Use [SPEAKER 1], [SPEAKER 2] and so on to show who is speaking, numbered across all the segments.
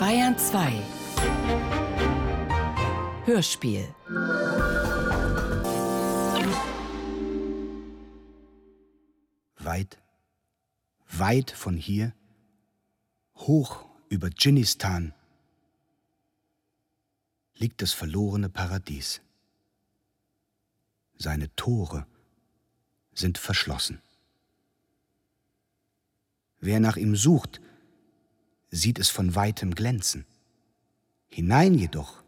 [SPEAKER 1] Bayern 2 Hörspiel
[SPEAKER 2] Weit, weit von hier, hoch über Dschinnistan, liegt das verlorene Paradies. Seine Tore sind verschlossen. Wer nach ihm sucht, sieht es von weitem glänzen. Hinein jedoch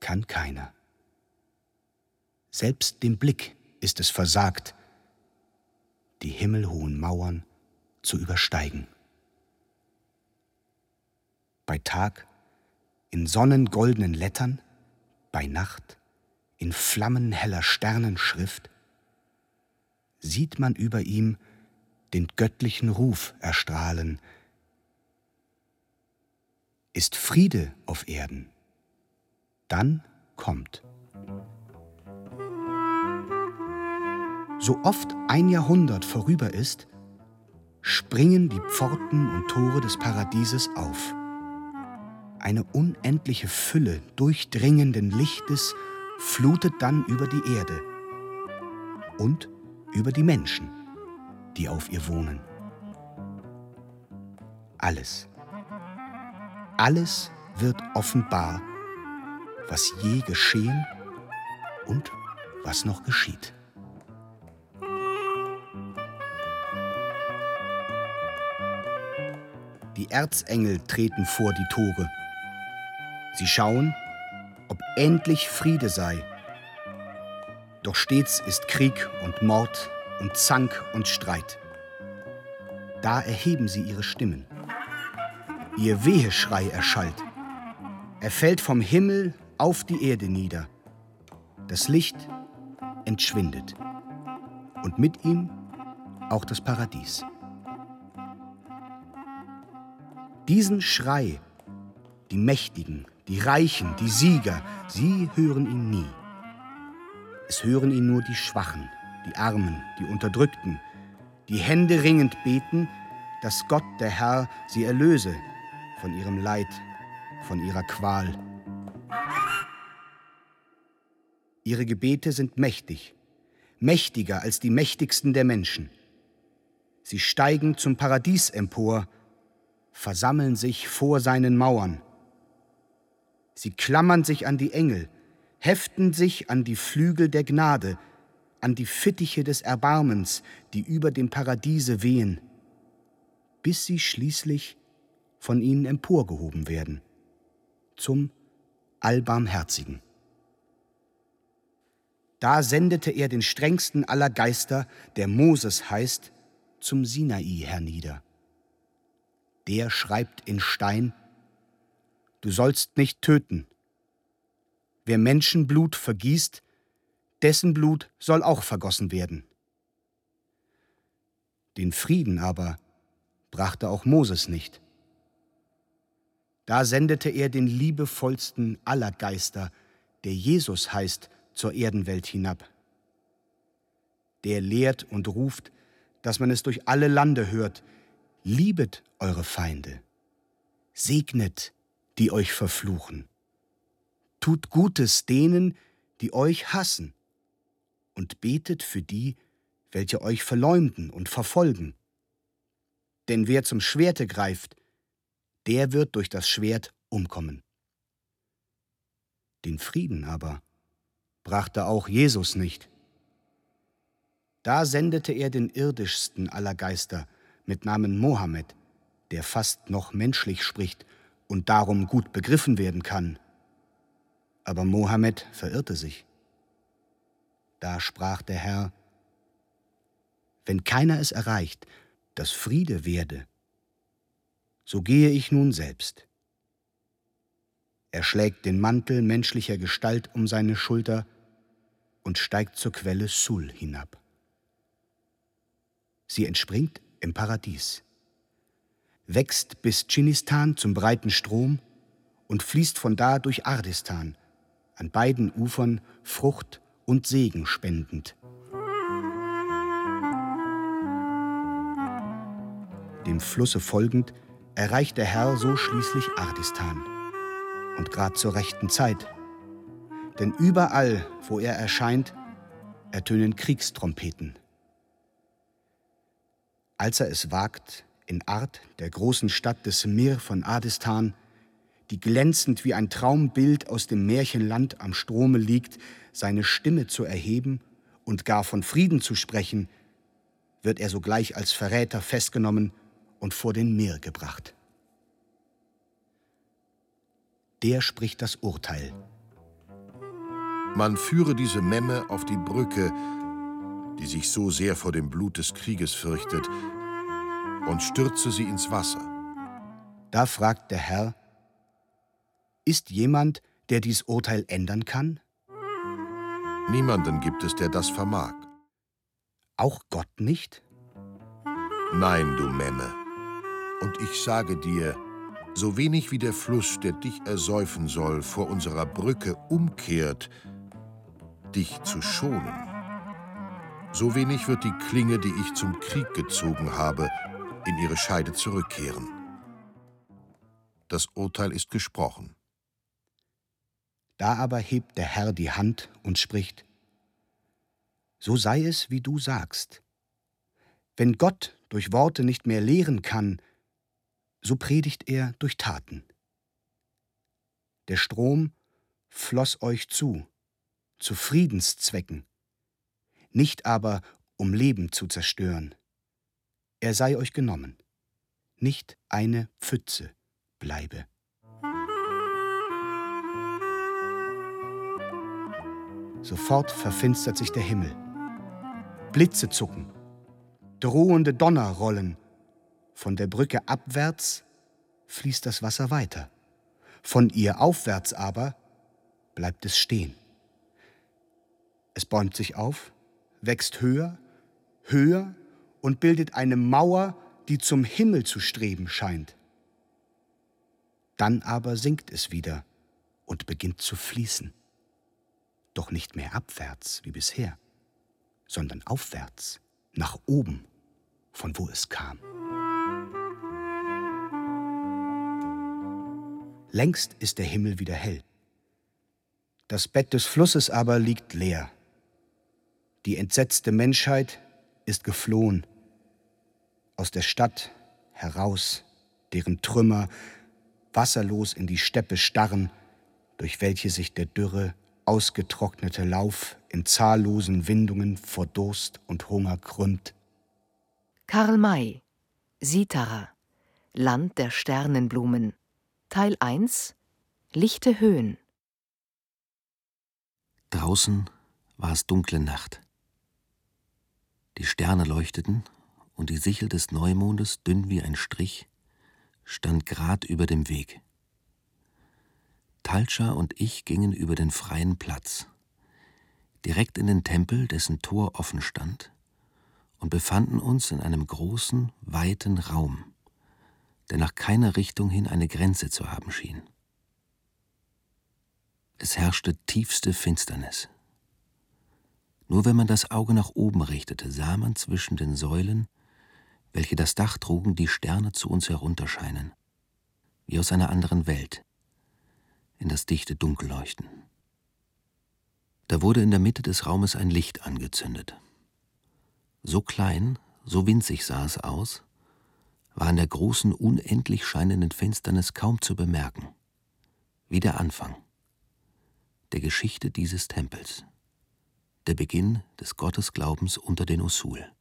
[SPEAKER 2] kann keiner. Selbst dem Blick ist es versagt, die himmelhohen Mauern zu übersteigen. Bei Tag in sonnengoldenen Lettern, bei Nacht in flammenheller Sternenschrift, sieht man über ihm den göttlichen Ruf erstrahlen. Ist Friede auf Erden, dann kommt. So oft ein Jahrhundert vorüber ist, springen die Pforten und Tore des Paradieses auf. Eine unendliche Fülle durchdringenden Lichtes flutet dann über die Erde und über die Menschen, die auf ihr wohnen. Alles, alles wird offenbar, was je geschehen und was noch geschieht. Die Erzengel treten vor die Tore. Sie schauen, ob endlich Friede sei. Doch stets ist Krieg und Mord und Zank und Streit. Da erheben sie ihre Stimmen. Ihr Weheschrei erschallt. Er fällt vom Himmel auf die Erde nieder. Das Licht entschwindet. Und mit ihm auch das Paradies. Diesen Schrei, die Mächtigen, die Reichen, die Sieger, sie hören ihn nie. Es hören ihn nur die Schwachen, die Armen, die Unterdrückten, die Hände ringend beten, dass Gott, der Herr, sie erlöse von ihrem Leid, von ihrer Qual. Ihre Gebete sind mächtig, mächtiger als die mächtigsten der Menschen. Sie steigen zum Paradies empor, versammeln sich vor seinen Mauern. Sie klammern sich an die Engel, heften sich an die Flügel der Gnade, an die Fittiche des Erbarmens, die über dem Paradiese wehen, bis sie schließlich von ihnen emporgehoben werden, zum Allbarmherzigen. Da sendete er den strengsten aller Geister, der Moses heißt, zum Sinai hernieder. Der schreibt in Stein, Du sollst nicht töten. Wer Menschenblut vergießt, dessen Blut soll auch vergossen werden. Den Frieden aber brachte auch Moses nicht. Da sendete er den liebevollsten aller Geister, der Jesus heißt, zur Erdenwelt hinab. Der lehrt und ruft, dass man es durch alle Lande hört, liebet eure Feinde, segnet die euch verfluchen. Tut Gutes denen, die euch hassen, und betet für die, welche euch verleumden und verfolgen. Denn wer zum Schwerte greift, der wird durch das Schwert umkommen. Den Frieden aber brachte auch Jesus nicht. Da sendete er den irdischsten aller Geister mit Namen Mohammed, der fast noch menschlich spricht und darum gut begriffen werden kann. Aber Mohammed verirrte sich. Da sprach der Herr, wenn keiner es erreicht, dass Friede werde, so gehe ich nun selbst. Er schlägt den Mantel menschlicher Gestalt um seine Schulter und steigt zur Quelle Sul hinab. Sie entspringt im Paradies wächst bis Dschinnistan zum breiten Strom und fließt von da durch Ardistan, an beiden Ufern Frucht und Segen spendend. Dem Flusse folgend erreicht der Herr so schließlich Ardistan. Und grad zur rechten Zeit. Denn überall, wo er erscheint, ertönen Kriegstrompeten. Als er es wagt, in Art, der großen Stadt des Mir von Adistan, die glänzend wie ein Traumbild aus dem Märchenland am Strome liegt, seine Stimme zu erheben und gar von Frieden zu sprechen, wird er sogleich als Verräter festgenommen und vor den Meer gebracht. Der spricht das Urteil.
[SPEAKER 1] Man führe diese Memme auf die Brücke, die sich so sehr vor dem Blut des Krieges fürchtet, und stürze sie ins Wasser.
[SPEAKER 2] Da fragt der Herr, ist jemand, der dies Urteil ändern kann?
[SPEAKER 1] Niemanden gibt es, der das vermag.
[SPEAKER 2] Auch Gott nicht?
[SPEAKER 1] Nein, du Memme. Und ich sage dir, so wenig wie der Fluss, der dich ersäufen soll, vor unserer Brücke umkehrt, dich zu schonen, so wenig wird die Klinge, die ich zum Krieg gezogen habe, in ihre Scheide zurückkehren. Das Urteil ist gesprochen.
[SPEAKER 2] Da aber hebt der Herr die Hand und spricht, So sei es, wie du sagst. Wenn Gott durch Worte nicht mehr lehren kann, so predigt er durch Taten. Der Strom floss euch zu, zu Friedenszwecken, nicht aber um Leben zu zerstören. Er sei euch genommen, nicht eine Pfütze bleibe. Sofort verfinstert sich der Himmel. Blitze zucken, drohende Donner rollen. Von der Brücke abwärts fließt das Wasser weiter. Von ihr aufwärts aber bleibt es stehen. Es bäumt sich auf, wächst höher, höher und bildet eine Mauer, die zum Himmel zu streben scheint. Dann aber sinkt es wieder und beginnt zu fließen doch nicht mehr abwärts wie bisher, sondern aufwärts, nach oben, von wo es kam. Längst ist der Himmel wieder hell. Das Bett des Flusses aber liegt leer. Die entsetzte Menschheit ist geflohen aus der Stadt heraus, deren Trümmer wasserlos in die Steppe starren, durch welche sich der dürre ausgetrocknete Lauf in zahllosen Windungen vor Durst und Hunger krümmt.
[SPEAKER 3] Karl May Sitara Land der Sternenblumen Teil 1 Lichte Höhen
[SPEAKER 4] Draußen war es dunkle Nacht. Die Sterne leuchteten und die Sichel des Neumondes, dünn wie ein Strich, stand grad über dem Weg. Talcha und ich gingen über den freien Platz, direkt in den Tempel, dessen Tor offen stand, und befanden uns in einem großen, weiten Raum, der nach keiner Richtung hin eine Grenze zu haben schien. Es herrschte tiefste Finsternis. Nur wenn man das Auge nach oben richtete, sah man zwischen den Säulen, welche das Dach trugen, die Sterne zu uns herunterscheinen, wie aus einer anderen Welt in das dichte Dunkel leuchten. Da wurde in der Mitte des Raumes ein Licht angezündet. So klein, so winzig sah es aus, war in der großen, unendlich scheinenden Finsternis kaum zu bemerken, wie der Anfang der Geschichte dieses Tempels, der Beginn des Gottesglaubens unter den Usul.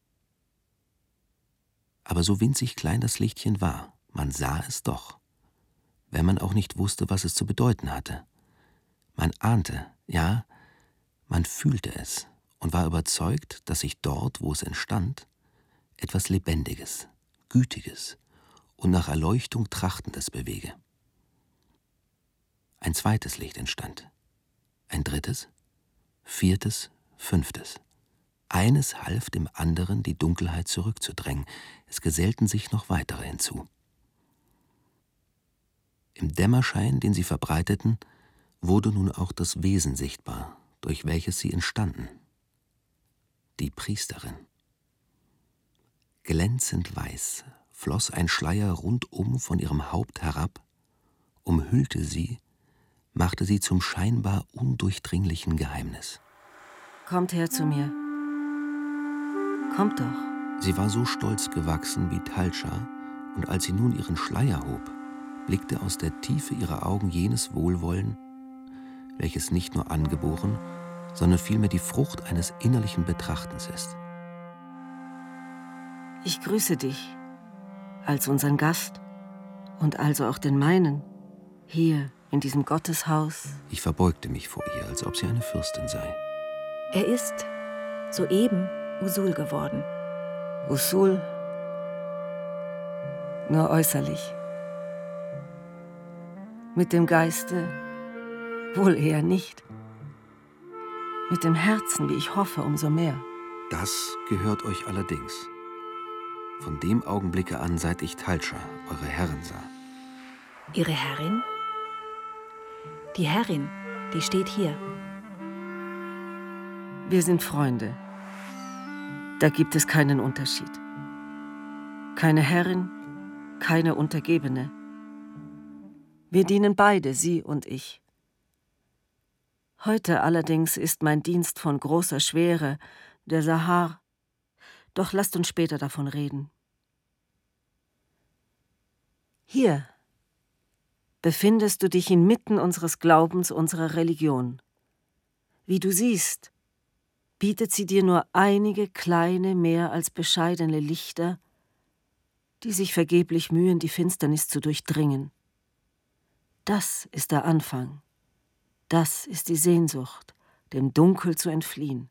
[SPEAKER 4] Aber so winzig klein das Lichtchen war, man sah es doch wenn man auch nicht wusste, was es zu bedeuten hatte. Man ahnte, ja, man fühlte es und war überzeugt, dass sich dort, wo es entstand, etwas Lebendiges, Gütiges und nach Erleuchtung Trachtendes bewege. Ein zweites Licht entstand, ein drittes, viertes, fünftes. Eines half dem anderen, die Dunkelheit zurückzudrängen, es gesellten sich noch weitere hinzu. Im Dämmerschein, den sie verbreiteten, wurde nun auch das Wesen sichtbar, durch welches sie entstanden. Die Priesterin. Glänzend weiß, floss ein Schleier rundum von ihrem Haupt herab, umhüllte sie, machte sie zum scheinbar undurchdringlichen Geheimnis.
[SPEAKER 5] Kommt her zu mir. Kommt doch.
[SPEAKER 4] Sie war so stolz gewachsen wie Talscha, und als sie nun ihren Schleier hob, blickte aus der Tiefe ihrer Augen jenes Wohlwollen, welches nicht nur angeboren, sondern vielmehr die Frucht eines innerlichen Betrachtens ist.
[SPEAKER 5] Ich grüße dich als unseren Gast und also auch den meinen, hier in diesem Gotteshaus.
[SPEAKER 4] Ich verbeugte mich vor ihr, als ob sie eine Fürstin sei.
[SPEAKER 6] Er ist soeben Usul geworden.
[SPEAKER 5] Usul? Nur äußerlich. Mit dem Geiste wohl eher nicht. Mit dem Herzen, wie ich hoffe, umso mehr.
[SPEAKER 4] Das gehört euch allerdings. Von dem Augenblicke an, seit ich Talscha, eure Herrin, sah.
[SPEAKER 6] Ihre Herrin? Die Herrin, die steht hier.
[SPEAKER 5] Wir sind Freunde. Da gibt es keinen Unterschied. Keine Herrin, keine Untergebene. Wir dienen beide, Sie und ich. Heute allerdings ist mein Dienst von großer Schwere, der Sahar. Doch lasst uns später davon reden. Hier befindest du dich inmitten unseres Glaubens, unserer Religion. Wie du siehst, bietet sie dir nur einige kleine, mehr als bescheidene Lichter, die sich vergeblich mühen, die Finsternis zu durchdringen. Das ist der Anfang. Das ist die Sehnsucht, dem Dunkel zu entfliehen.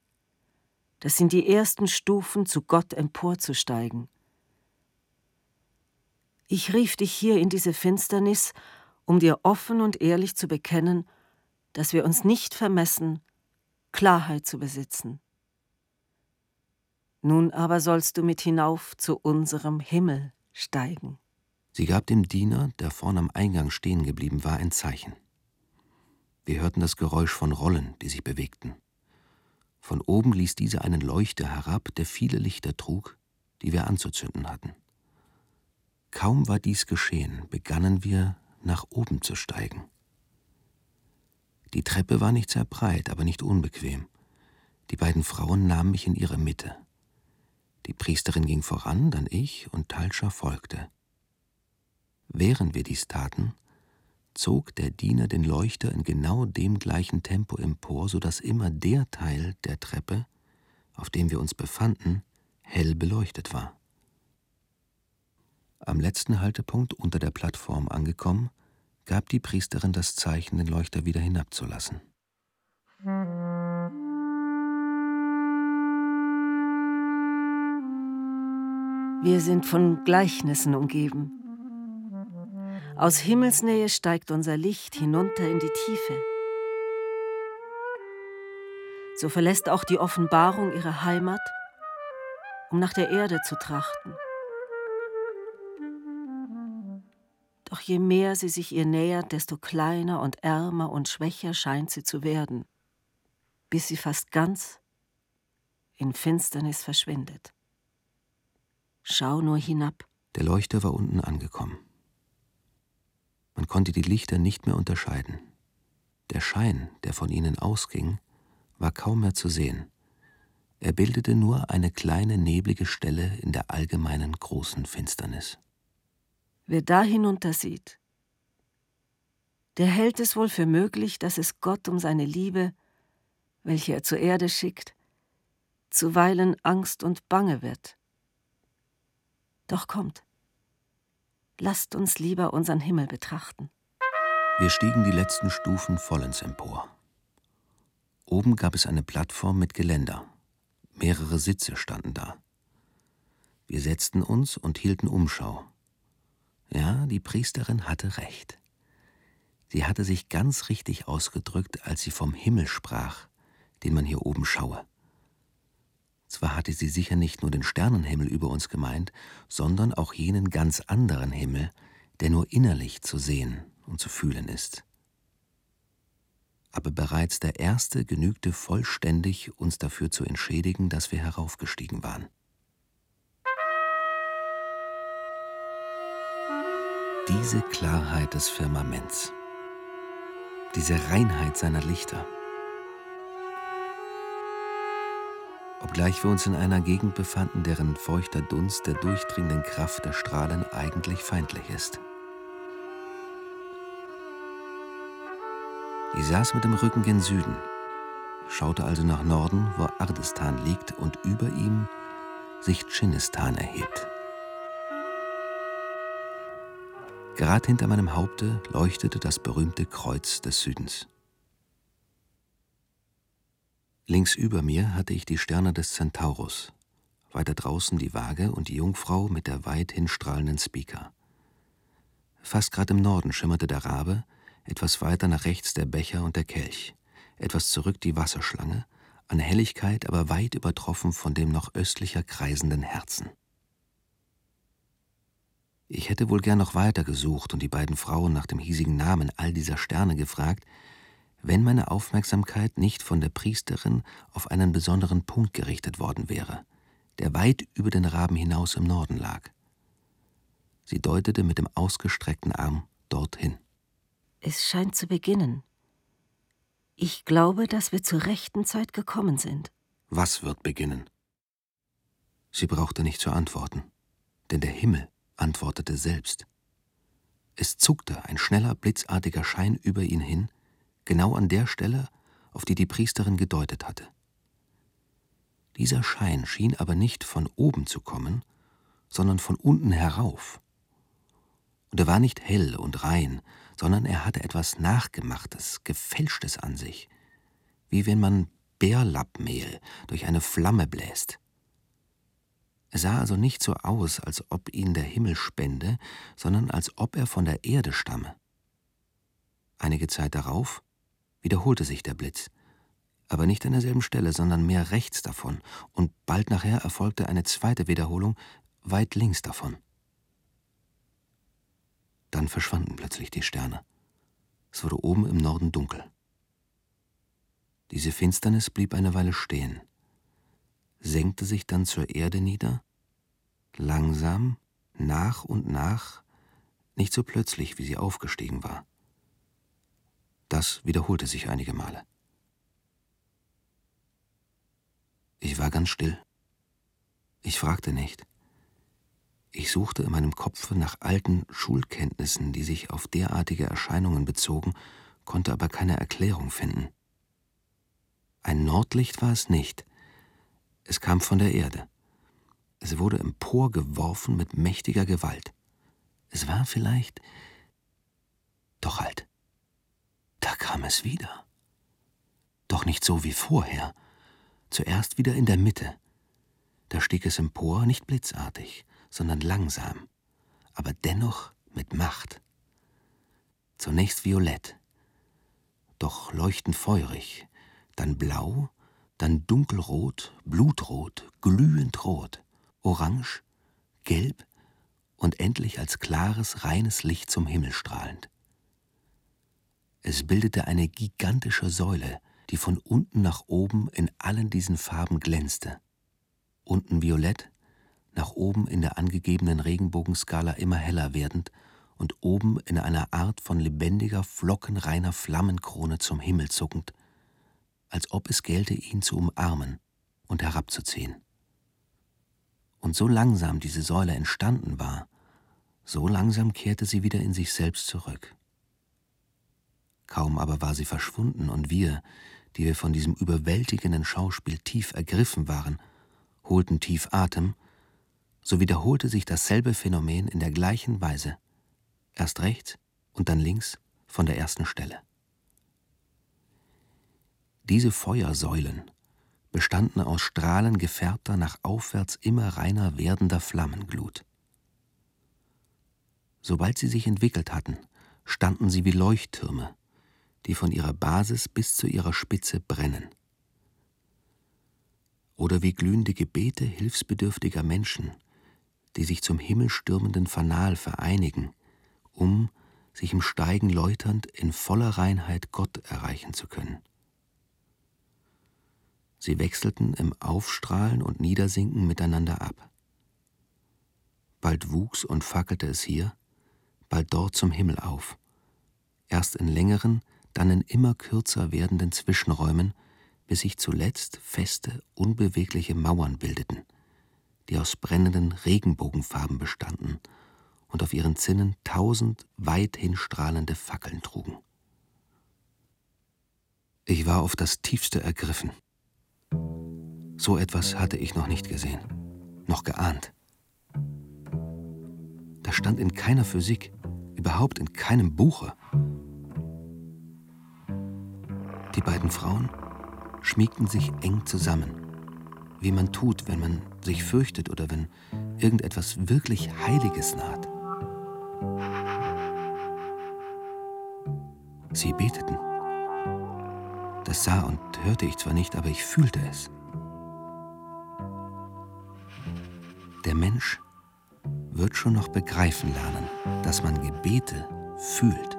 [SPEAKER 5] Das sind die ersten Stufen, zu Gott emporzusteigen. Ich rief dich hier in diese Finsternis, um dir offen und ehrlich zu bekennen, dass wir uns nicht vermessen, Klarheit zu besitzen. Nun aber sollst du mit hinauf zu unserem Himmel steigen.
[SPEAKER 4] Sie gab dem Diener, der vorn am Eingang stehen geblieben war, ein Zeichen. Wir hörten das Geräusch von Rollen, die sich bewegten. Von oben ließ diese einen Leuchter herab, der viele Lichter trug, die wir anzuzünden hatten. Kaum war dies geschehen, begannen wir nach oben zu steigen. Die Treppe war nicht sehr breit, aber nicht unbequem. Die beiden Frauen nahmen mich in ihre Mitte. Die Priesterin ging voran, dann ich und Talscha folgte. Während wir dies taten, zog der Diener den Leuchter in genau dem gleichen Tempo empor, so dass immer der Teil der Treppe, auf dem wir uns befanden, hell beleuchtet war. Am letzten Haltepunkt unter der Plattform angekommen, gab die Priesterin das Zeichen, den Leuchter wieder hinabzulassen.
[SPEAKER 5] Wir sind von Gleichnissen umgeben. Aus Himmelsnähe steigt unser Licht hinunter in die Tiefe. So verlässt auch die Offenbarung ihre Heimat, um nach der Erde zu trachten. Doch je mehr sie sich ihr nähert, desto kleiner und ärmer und schwächer scheint sie zu werden, bis sie fast ganz in Finsternis verschwindet. Schau nur hinab.
[SPEAKER 4] Der Leuchter war unten angekommen. Man konnte die Lichter nicht mehr unterscheiden. Der Schein, der von ihnen ausging, war kaum mehr zu sehen. Er bildete nur eine kleine neblige Stelle in der allgemeinen großen Finsternis.
[SPEAKER 5] Wer da hinunter sieht, der hält es wohl für möglich, dass es Gott um seine Liebe, welche er zur Erde schickt, zuweilen Angst und Bange wird. Doch kommt, lasst uns lieber unseren Himmel betrachten.
[SPEAKER 4] Wir stiegen die letzten Stufen vollends empor. Oben gab es eine Plattform mit Geländer. Mehrere Sitze standen da. Wir setzten uns und hielten Umschau. Ja, die Priesterin hatte recht. Sie hatte sich ganz richtig ausgedrückt, als sie vom Himmel sprach, den man hier oben schaue. Zwar hatte sie sicher nicht nur den Sternenhimmel über uns gemeint, sondern auch jenen ganz anderen Himmel, der nur innerlich zu sehen und zu fühlen ist. Aber bereits der erste genügte vollständig, uns dafür zu entschädigen, dass wir heraufgestiegen waren. Diese Klarheit des Firmaments, diese Reinheit seiner Lichter, obgleich wir uns in einer Gegend befanden, deren feuchter Dunst der durchdringenden Kraft der Strahlen eigentlich feindlich ist. Ich saß mit dem Rücken gen Süden, schaute also nach Norden, wo Ardestan liegt und über ihm sich Dschinnistan erhebt. Gerade hinter meinem Haupte leuchtete das berühmte Kreuz des Südens. Links über mir hatte ich die Sterne des Centaurus, weiter draußen die Waage und die Jungfrau mit der weit hinstrahlenden Speaker. Fast gerade im Norden schimmerte der Rabe, etwas weiter nach rechts der Becher und der Kelch, etwas zurück die Wasserschlange, an Helligkeit aber weit übertroffen von dem noch östlicher kreisenden Herzen. Ich hätte wohl gern noch weiter gesucht und die beiden Frauen nach dem hiesigen Namen all dieser Sterne gefragt, wenn meine Aufmerksamkeit nicht von der Priesterin auf einen besonderen Punkt gerichtet worden wäre, der weit über den Raben hinaus im Norden lag. Sie deutete mit dem ausgestreckten Arm dorthin.
[SPEAKER 5] Es scheint zu beginnen. Ich glaube, dass wir zur rechten Zeit gekommen sind.
[SPEAKER 4] Was wird beginnen? Sie brauchte nicht zu antworten, denn der Himmel antwortete selbst. Es zuckte ein schneller, blitzartiger Schein über ihn hin, genau an der Stelle, auf die die Priesterin gedeutet hatte. Dieser Schein schien aber nicht von oben zu kommen, sondern von unten herauf. Und er war nicht hell und rein, sondern er hatte etwas Nachgemachtes, Gefälschtes an sich, wie wenn man Bärlappmehl durch eine Flamme bläst. Er sah also nicht so aus, als ob ihn der Himmel spende, sondern als ob er von der Erde stamme. Einige Zeit darauf wiederholte sich der Blitz, aber nicht an derselben Stelle, sondern mehr rechts davon, und bald nachher erfolgte eine zweite Wiederholung weit links davon. Dann verschwanden plötzlich die Sterne. Es wurde oben im Norden dunkel. Diese Finsternis blieb eine Weile stehen senkte sich dann zur Erde nieder, langsam, nach und nach, nicht so plötzlich, wie sie aufgestiegen war. Das wiederholte sich einige Male. Ich war ganz still. Ich fragte nicht. Ich suchte in meinem Kopfe nach alten Schulkenntnissen, die sich auf derartige Erscheinungen bezogen, konnte aber keine Erklärung finden. Ein Nordlicht war es nicht, es kam von der Erde. Es wurde emporgeworfen mit mächtiger Gewalt. Es war vielleicht. Doch halt. Da kam es wieder. Doch nicht so wie vorher. Zuerst wieder in der Mitte. Da stieg es empor, nicht blitzartig, sondern langsam, aber dennoch mit Macht. Zunächst violett, doch leuchtend feurig, dann blau, dann dunkelrot, blutrot, glühend rot, orange, gelb und endlich als klares, reines Licht zum Himmel strahlend. Es bildete eine gigantische Säule, die von unten nach oben in allen diesen Farben glänzte. Unten violett, nach oben in der angegebenen Regenbogenskala immer heller werdend und oben in einer Art von lebendiger, flockenreiner Flammenkrone zum Himmel zuckend, als ob es gelte, ihn zu umarmen und herabzuziehen. Und so langsam diese Säule entstanden war, so langsam kehrte sie wieder in sich selbst zurück. Kaum aber war sie verschwunden und wir, die wir von diesem überwältigenden Schauspiel tief ergriffen waren, holten tief Atem, so wiederholte sich dasselbe Phänomen in der gleichen Weise, erst rechts und dann links von der ersten Stelle. Diese Feuersäulen bestanden aus Strahlen gefärbter, nach aufwärts immer reiner werdender Flammenglut. Sobald sie sich entwickelt hatten, standen sie wie Leuchttürme, die von ihrer Basis bis zu ihrer Spitze brennen. Oder wie glühende Gebete hilfsbedürftiger Menschen, die sich zum himmelstürmenden Fanal vereinigen, um, sich im Steigen läuternd, in voller Reinheit Gott erreichen zu können. Sie wechselten im Aufstrahlen und Niedersinken miteinander ab. Bald wuchs und fackelte es hier, bald dort zum Himmel auf, erst in längeren, dann in immer kürzer werdenden Zwischenräumen, bis sich zuletzt feste, unbewegliche Mauern bildeten, die aus brennenden Regenbogenfarben bestanden und auf ihren Zinnen tausend weithin strahlende Fackeln trugen. Ich war auf das tiefste ergriffen. So etwas hatte ich noch nicht gesehen, noch geahnt. Das stand in keiner Physik, überhaupt in keinem Buche. Die beiden Frauen schmiegten sich eng zusammen, wie man tut, wenn man sich fürchtet oder wenn irgendetwas wirklich Heiliges naht. Sie beteten. Das sah und hörte ich zwar nicht, aber ich fühlte es. Der Mensch wird schon noch begreifen lernen, dass man Gebete fühlt.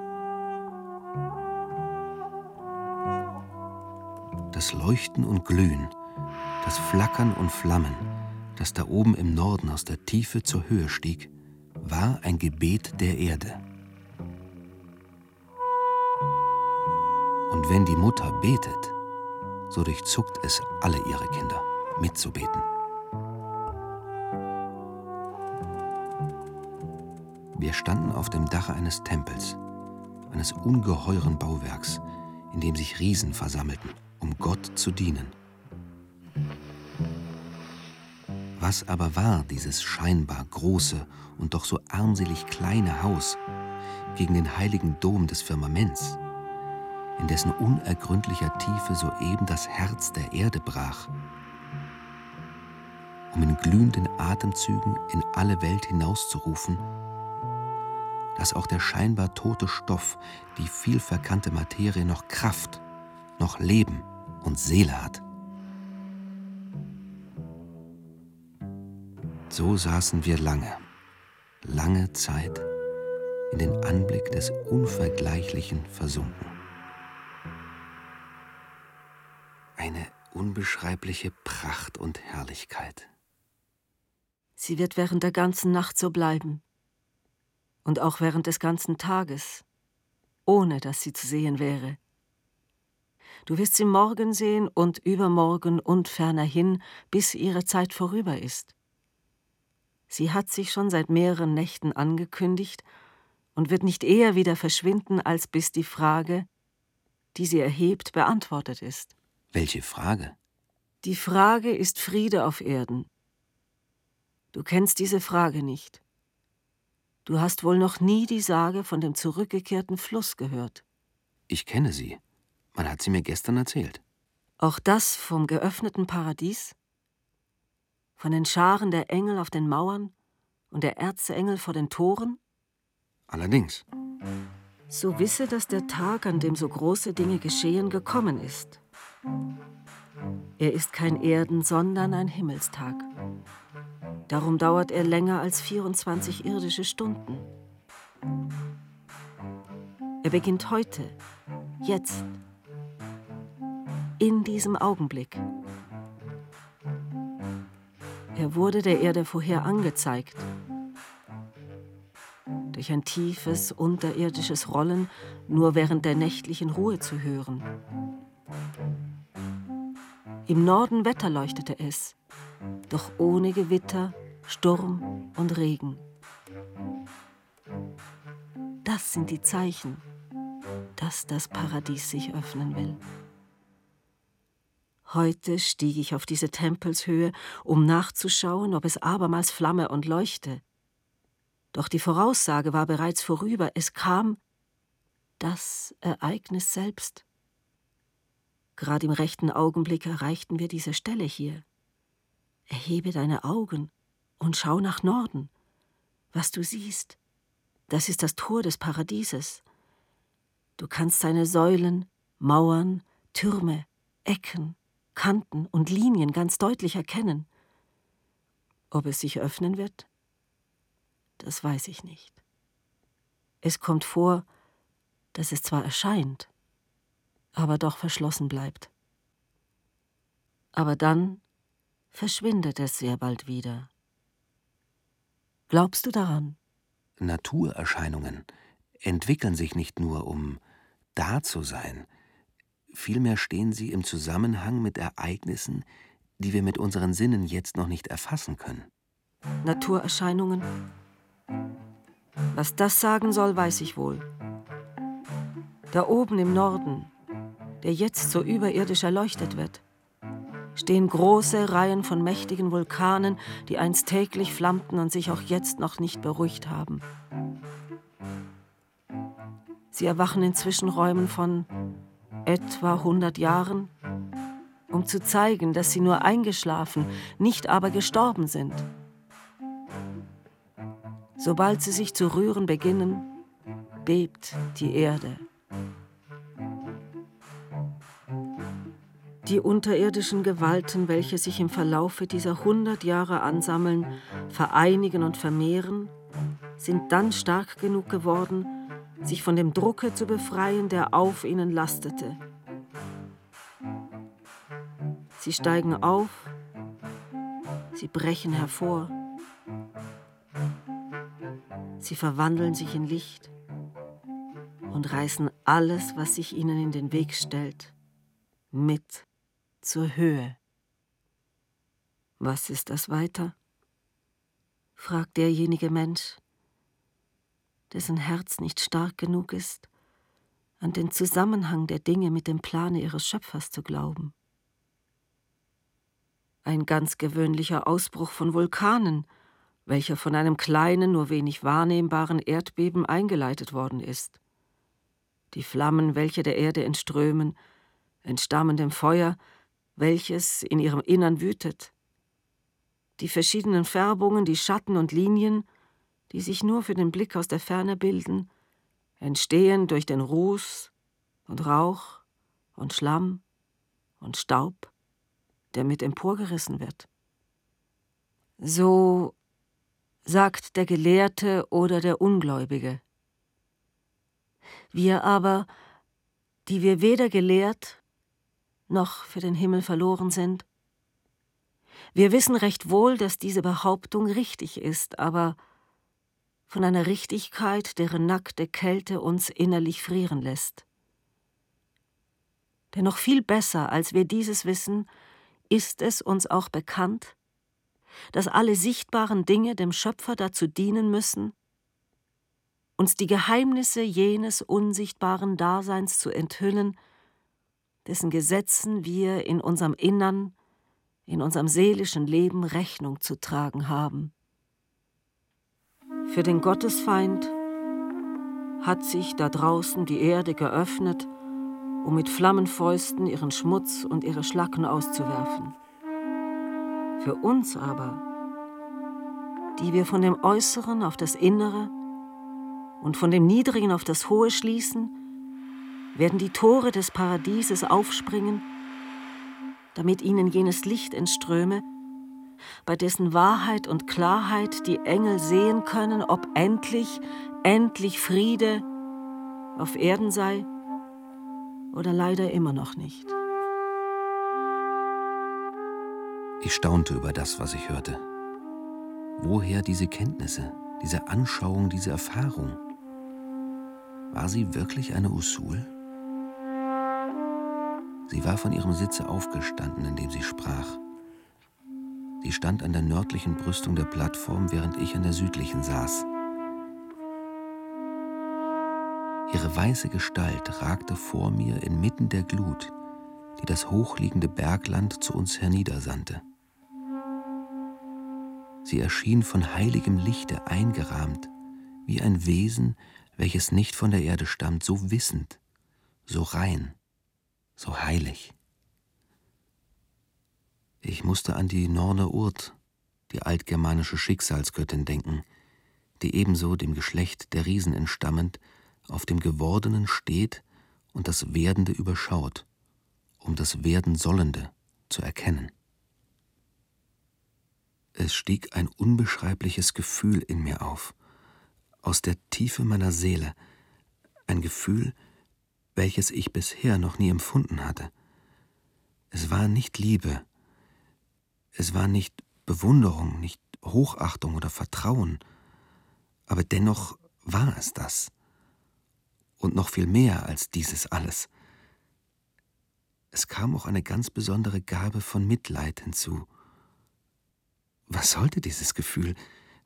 [SPEAKER 4] Das Leuchten und Glühen, das Flackern und Flammen, das da oben im Norden aus der Tiefe zur Höhe stieg, war ein Gebet der Erde. Und wenn die Mutter betet, so durchzuckt es alle ihre Kinder, mitzubeten. Wir standen auf dem Dache eines Tempels, eines ungeheuren Bauwerks, in dem sich Riesen versammelten, um Gott zu dienen. Was aber war dieses scheinbar große und doch so armselig kleine Haus gegen den heiligen Dom des Firmaments, in dessen unergründlicher Tiefe soeben das Herz der Erde brach, um in glühenden Atemzügen in alle Welt hinauszurufen, dass auch der scheinbar tote Stoff, die vielverkannte Materie noch Kraft, noch Leben und Seele hat. So saßen wir lange, lange Zeit in den Anblick des Unvergleichlichen versunken. Eine unbeschreibliche Pracht und Herrlichkeit.
[SPEAKER 5] Sie wird während der ganzen Nacht so bleiben, und auch während des ganzen Tages, ohne dass sie zu sehen wäre. Du wirst sie morgen sehen und übermorgen und fernerhin, bis ihre Zeit vorüber ist. Sie hat sich schon seit mehreren Nächten angekündigt und wird nicht eher wieder verschwinden, als bis die Frage, die sie erhebt, beantwortet ist.
[SPEAKER 4] Welche Frage?
[SPEAKER 5] Die Frage ist Friede auf Erden. Du kennst diese Frage nicht. Du hast wohl noch nie die Sage von dem zurückgekehrten Fluss gehört.
[SPEAKER 4] Ich kenne sie. Man hat sie mir gestern erzählt.
[SPEAKER 5] Auch das vom geöffneten Paradies? Von den Scharen der Engel auf den Mauern und der Erzengel vor den Toren?
[SPEAKER 4] Allerdings.
[SPEAKER 5] So wisse, dass der Tag, an dem so große Dinge geschehen, gekommen ist. Er ist kein Erden, sondern ein Himmelstag. Darum dauert er länger als 24 irdische Stunden. Er beginnt heute, jetzt, in diesem Augenblick. Er wurde der Erde vorher angezeigt. Durch ein tiefes, unterirdisches Rollen nur während der nächtlichen Ruhe zu hören. Im Norden wetterleuchtete es, doch ohne Gewitter, Sturm und Regen. Das sind die Zeichen, dass das Paradies sich öffnen will. Heute stieg ich auf diese Tempelshöhe, um nachzuschauen, ob es abermals flamme und leuchte. Doch die Voraussage war bereits vorüber, es kam das Ereignis selbst. Gerade im rechten Augenblick erreichten wir diese Stelle hier. Erhebe deine Augen und schau nach Norden. Was du siehst, das ist das Tor des Paradieses. Du kannst seine Säulen, Mauern, Türme, Ecken, Kanten und Linien ganz deutlich erkennen. Ob es sich öffnen wird? Das weiß ich nicht. Es kommt vor, dass es zwar erscheint, aber doch verschlossen bleibt. Aber dann verschwindet es sehr bald wieder. Glaubst du daran?
[SPEAKER 4] Naturerscheinungen entwickeln sich nicht nur, um da zu sein, vielmehr stehen sie im Zusammenhang mit Ereignissen, die wir mit unseren Sinnen jetzt noch nicht erfassen können.
[SPEAKER 5] Naturerscheinungen? Was das sagen soll, weiß ich wohl. Da oben im Norden, der jetzt so überirdisch erleuchtet wird, stehen große Reihen von mächtigen Vulkanen, die einst täglich flammten und sich auch jetzt noch nicht beruhigt haben. Sie erwachen in Zwischenräumen von etwa 100 Jahren, um zu zeigen, dass sie nur eingeschlafen, nicht aber gestorben sind. Sobald sie sich zu rühren beginnen, bebt die Erde. Die unterirdischen Gewalten, welche sich im Verlaufe dieser hundert Jahre ansammeln, vereinigen und vermehren, sind dann stark genug geworden, sich von dem Drucke zu befreien, der auf ihnen lastete. Sie steigen auf, sie brechen hervor, sie verwandeln sich in Licht und reißen alles, was sich ihnen in den Weg stellt, mit zur Höhe. Was ist das weiter? fragt derjenige Mensch, dessen Herz nicht stark genug ist, an den Zusammenhang der Dinge mit dem Plane ihres Schöpfers zu glauben. Ein ganz gewöhnlicher Ausbruch von Vulkanen, welcher von einem kleinen, nur wenig wahrnehmbaren Erdbeben eingeleitet worden ist. Die Flammen, welche der Erde entströmen, entstammen dem Feuer, welches in ihrem Innern wütet. Die verschiedenen Färbungen, die Schatten und Linien, die sich nur für den Blick aus der Ferne bilden, entstehen durch den Ruß und Rauch und Schlamm und Staub, der mit emporgerissen wird. So sagt der Gelehrte oder der Ungläubige. Wir aber, die wir weder gelehrt noch für den Himmel verloren sind? Wir wissen recht wohl, dass diese Behauptung richtig ist, aber von einer Richtigkeit, deren nackte Kälte uns innerlich frieren lässt. Denn noch viel besser, als wir dieses wissen, ist es uns auch bekannt, dass alle sichtbaren Dinge dem Schöpfer dazu dienen müssen, uns die Geheimnisse jenes unsichtbaren Daseins zu enthüllen, dessen Gesetzen wir in unserem Innern, in unserem seelischen Leben Rechnung zu tragen haben. Für den Gottesfeind hat sich da draußen die Erde geöffnet, um mit Flammenfäusten ihren Schmutz und ihre Schlacken auszuwerfen. Für uns aber, die wir von dem Äußeren auf das Innere und von dem Niedrigen auf das Hohe schließen, werden die Tore des Paradieses aufspringen, damit ihnen jenes Licht entströme, bei dessen Wahrheit und Klarheit die Engel sehen können, ob endlich, endlich Friede auf Erden sei oder leider immer noch nicht.
[SPEAKER 4] Ich staunte über das, was ich hörte. Woher diese Kenntnisse, diese Anschauung, diese Erfahrung? War sie wirklich eine Usul? Sie war von ihrem Sitze aufgestanden, indem sie sprach. Sie stand an der nördlichen Brüstung der Plattform, während ich an der südlichen saß. Ihre weiße Gestalt ragte vor mir inmitten der Glut, die das hochliegende Bergland zu uns herniedersandte. Sie erschien von heiligem Lichte eingerahmt, wie ein Wesen, welches nicht von der Erde stammt, so wissend, so rein so heilig. Ich musste an die Norne Urt, die altgermanische Schicksalsgöttin, denken, die ebenso dem Geschlecht der Riesen entstammend auf dem Gewordenen steht und das Werdende überschaut, um das Werden Sollende zu erkennen. Es stieg ein unbeschreibliches Gefühl in mir auf, aus der Tiefe meiner Seele, ein Gefühl, welches ich bisher noch nie empfunden hatte. Es war nicht Liebe, es war nicht Bewunderung, nicht Hochachtung oder Vertrauen, Aber dennoch war es das. Und noch viel mehr als dieses alles. Es kam auch eine ganz besondere Gabe von Mitleid hinzu. Was sollte dieses Gefühl?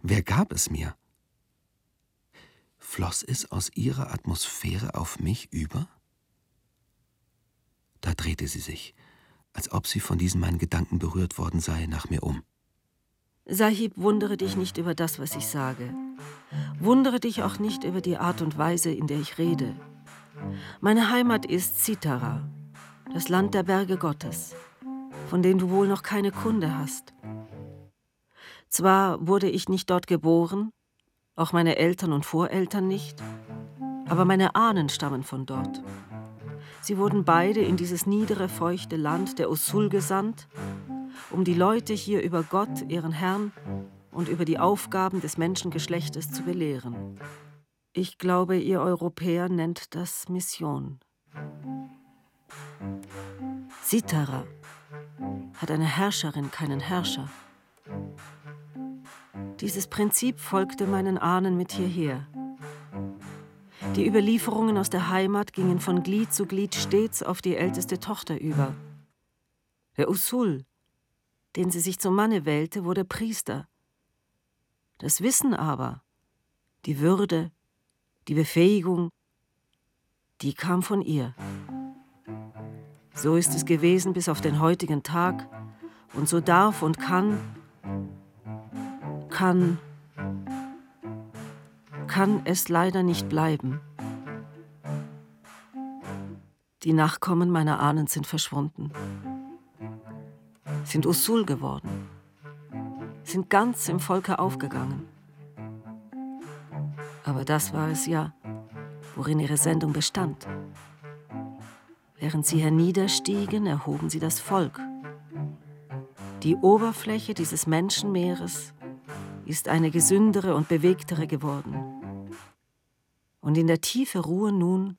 [SPEAKER 4] Wer gab es mir? Floss es aus ihrer Atmosphäre auf mich über? Da drehte sie sich, als ob sie von diesen meinen Gedanken berührt worden sei, nach mir um.
[SPEAKER 5] Sahib, wundere dich nicht über das, was ich sage. Wundere dich auch nicht über die Art und Weise, in der ich rede. Meine Heimat ist Sitara, das Land der Berge Gottes, von denen du wohl noch keine Kunde hast. Zwar wurde ich nicht dort geboren, auch meine Eltern und Voreltern nicht, aber meine Ahnen stammen von dort. Sie wurden beide in dieses niedere, feuchte Land der Usul gesandt, um die Leute hier über Gott, ihren Herrn, und über die Aufgaben des Menschengeschlechtes zu belehren. Ich glaube, ihr Europäer nennt das Mission. Sitara hat eine Herrscherin keinen Herrscher. Dieses Prinzip folgte meinen Ahnen mit hierher. Die Überlieferungen aus der Heimat gingen von Glied zu Glied stets auf die älteste Tochter über. Der Usul, den sie sich zum Manne wählte, wurde Priester. Das Wissen aber, die Würde, die Befähigung, die kam von ihr. So ist es gewesen bis auf den heutigen Tag und so darf und kann, kann kann es leider nicht bleiben. Die Nachkommen meiner Ahnen sind verschwunden, sind Usul geworden, sind ganz im Volke aufgegangen. Aber das war es ja, worin ihre Sendung bestand. Während sie herniederstiegen, erhoben sie das Volk. Die Oberfläche dieses Menschenmeeres ist eine gesündere und bewegtere geworden und in der Tiefe ruhen nun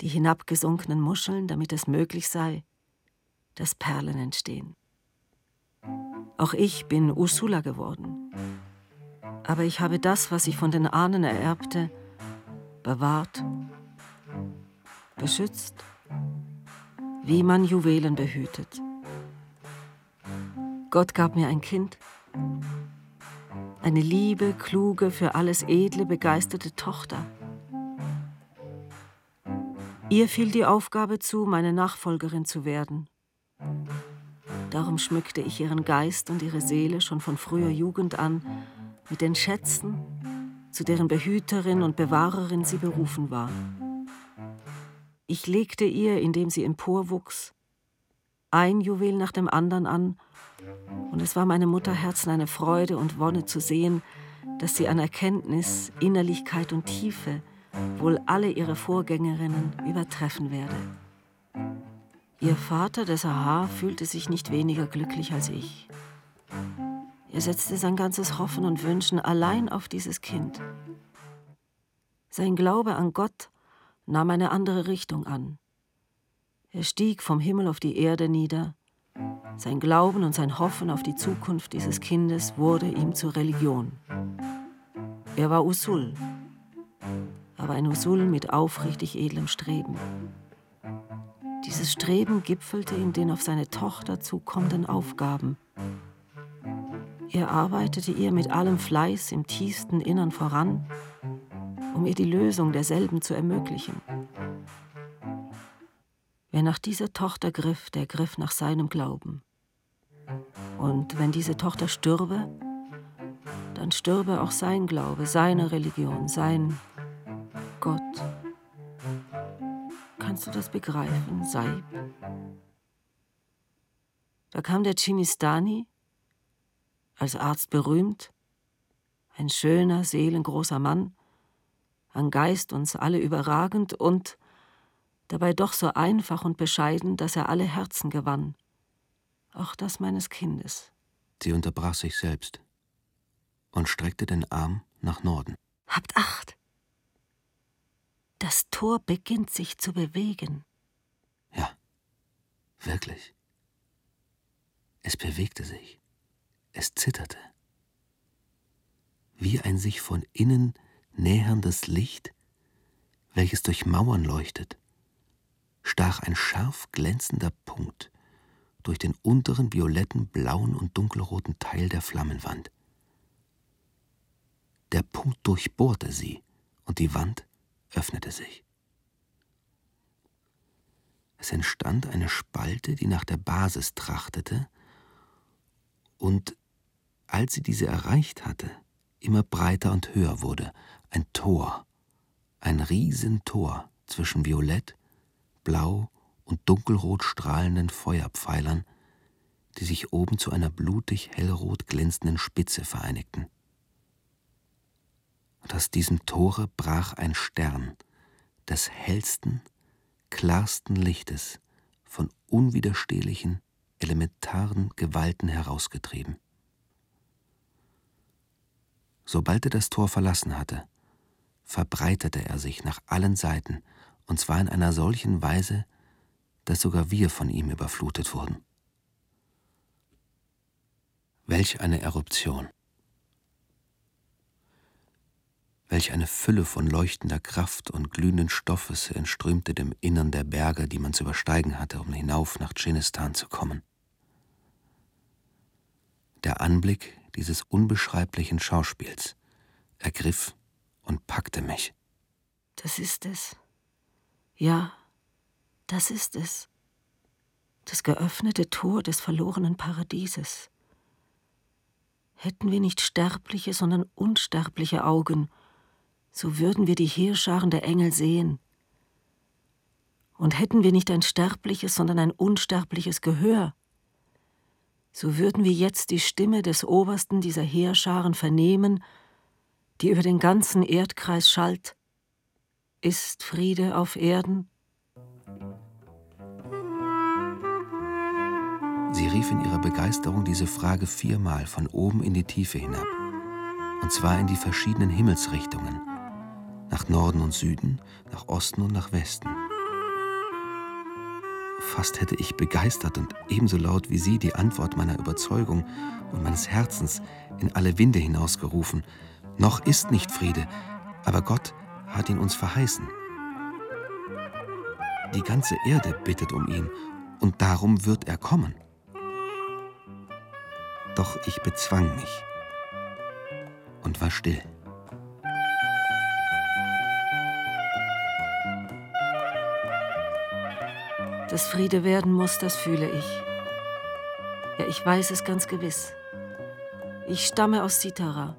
[SPEAKER 5] die hinabgesunkenen Muscheln, damit es möglich sei, dass Perlen entstehen. Auch ich bin Ursula geworden, aber ich habe das, was ich von den Ahnen ererbte, bewahrt, beschützt, wie man Juwelen behütet. Gott gab mir ein Kind, eine liebe, kluge, für alles Edle begeisterte Tochter. Ihr fiel die Aufgabe zu, meine Nachfolgerin zu werden. Darum schmückte ich ihren Geist und ihre Seele schon von früher Jugend an mit den Schätzen, zu deren Behüterin und Bewahrerin sie berufen war. Ich legte ihr, indem sie emporwuchs, ein Juwel nach dem anderen an und es war meinem Mutterherzen eine Freude und Wonne zu sehen, dass sie an Erkenntnis, Innerlichkeit und Tiefe wohl alle ihre Vorgängerinnen übertreffen werde. Ihr Vater, der Sahar, fühlte sich nicht weniger glücklich als ich. Er setzte sein ganzes Hoffen und Wünschen allein auf dieses Kind. Sein Glaube an Gott nahm eine andere Richtung an. Er stieg vom Himmel auf die Erde nieder sein Glauben und sein Hoffen auf die Zukunft dieses Kindes wurde ihm zur Religion. Er war Usul, aber ein Usul mit aufrichtig edlem Streben. Dieses Streben gipfelte in den auf seine Tochter zukommenden Aufgaben. Er arbeitete ihr mit allem Fleiß im tiefsten Innern voran, um ihr die Lösung derselben zu ermöglichen. Wer nach dieser Tochter griff, der griff nach seinem Glauben. Und wenn diese Tochter stürbe, dann stürbe auch sein Glaube, seine Religion, sein Gott. Kannst du das begreifen, Saib? Da kam der Chinistani, als Arzt berühmt, ein schöner, seelengroßer Mann, an Geist uns alle überragend und dabei doch so einfach und bescheiden, dass er alle Herzen gewann, auch das meines Kindes.
[SPEAKER 4] Sie unterbrach sich selbst und streckte den Arm nach Norden.
[SPEAKER 5] Habt Acht! Das Tor beginnt sich zu bewegen.
[SPEAKER 4] Ja, wirklich. Es bewegte sich. Es zitterte. wie ein sich von innen näherndes Licht, welches durch Mauern leuchtet, stach ein scharf glänzender Punkt durch den unteren violetten, blauen und dunkelroten Teil der Flammenwand. Der Punkt durchbohrte sie und die Wand öffnete sich. Es entstand eine Spalte, die nach der Basis trachtete, und als sie diese erreicht hatte, immer breiter und höher wurde, ein Tor, ein Riesentor zwischen Violett, Blau und dunkelrot strahlenden Feuerpfeilern, die sich oben zu einer blutig hellrot glänzenden Spitze vereinigten. Und aus diesem Tore brach ein Stern des hellsten, klarsten Lichtes von unwiderstehlichen, elementaren Gewalten herausgetrieben. Sobald er das Tor verlassen hatte, verbreitete er sich nach allen Seiten, und zwar in einer solchen Weise, dass sogar wir von ihm überflutet wurden. Welch eine Eruption! Welch eine Fülle von leuchtender Kraft und glühenden Stoffes entströmte dem Innern der Berge, die man zu übersteigen hatte, um hinauf nach Dschinnistan zu kommen. Der Anblick dieses unbeschreiblichen Schauspiels ergriff und packte mich.
[SPEAKER 5] Das ist es. Ja, das ist es. Das geöffnete Tor des verlorenen Paradieses. Hätten wir nicht sterbliche, sondern unsterbliche Augen, so würden wir die Heerscharen der Engel sehen. Und hätten wir nicht ein sterbliches, sondern ein unsterbliches Gehör, so würden wir jetzt die Stimme des Obersten dieser Heerscharen vernehmen, die über den ganzen Erdkreis schallt. Ist Friede auf Erden?
[SPEAKER 4] Sie rief in ihrer Begeisterung diese Frage viermal von oben in die Tiefe hinab, und zwar in die verschiedenen Himmelsrichtungen, nach Norden und Süden, nach Osten und nach Westen. Fast hätte ich begeistert und ebenso laut wie sie die Antwort meiner Überzeugung und meines Herzens in alle Winde hinausgerufen. Noch ist nicht Friede, aber Gott hat ihn uns verheißen. Die ganze Erde bittet um ihn, und darum wird er kommen. Doch ich bezwang mich und war still.
[SPEAKER 5] Dass Friede werden muss, das fühle ich. Ja, ich weiß es ganz gewiss. Ich stamme aus Sitara,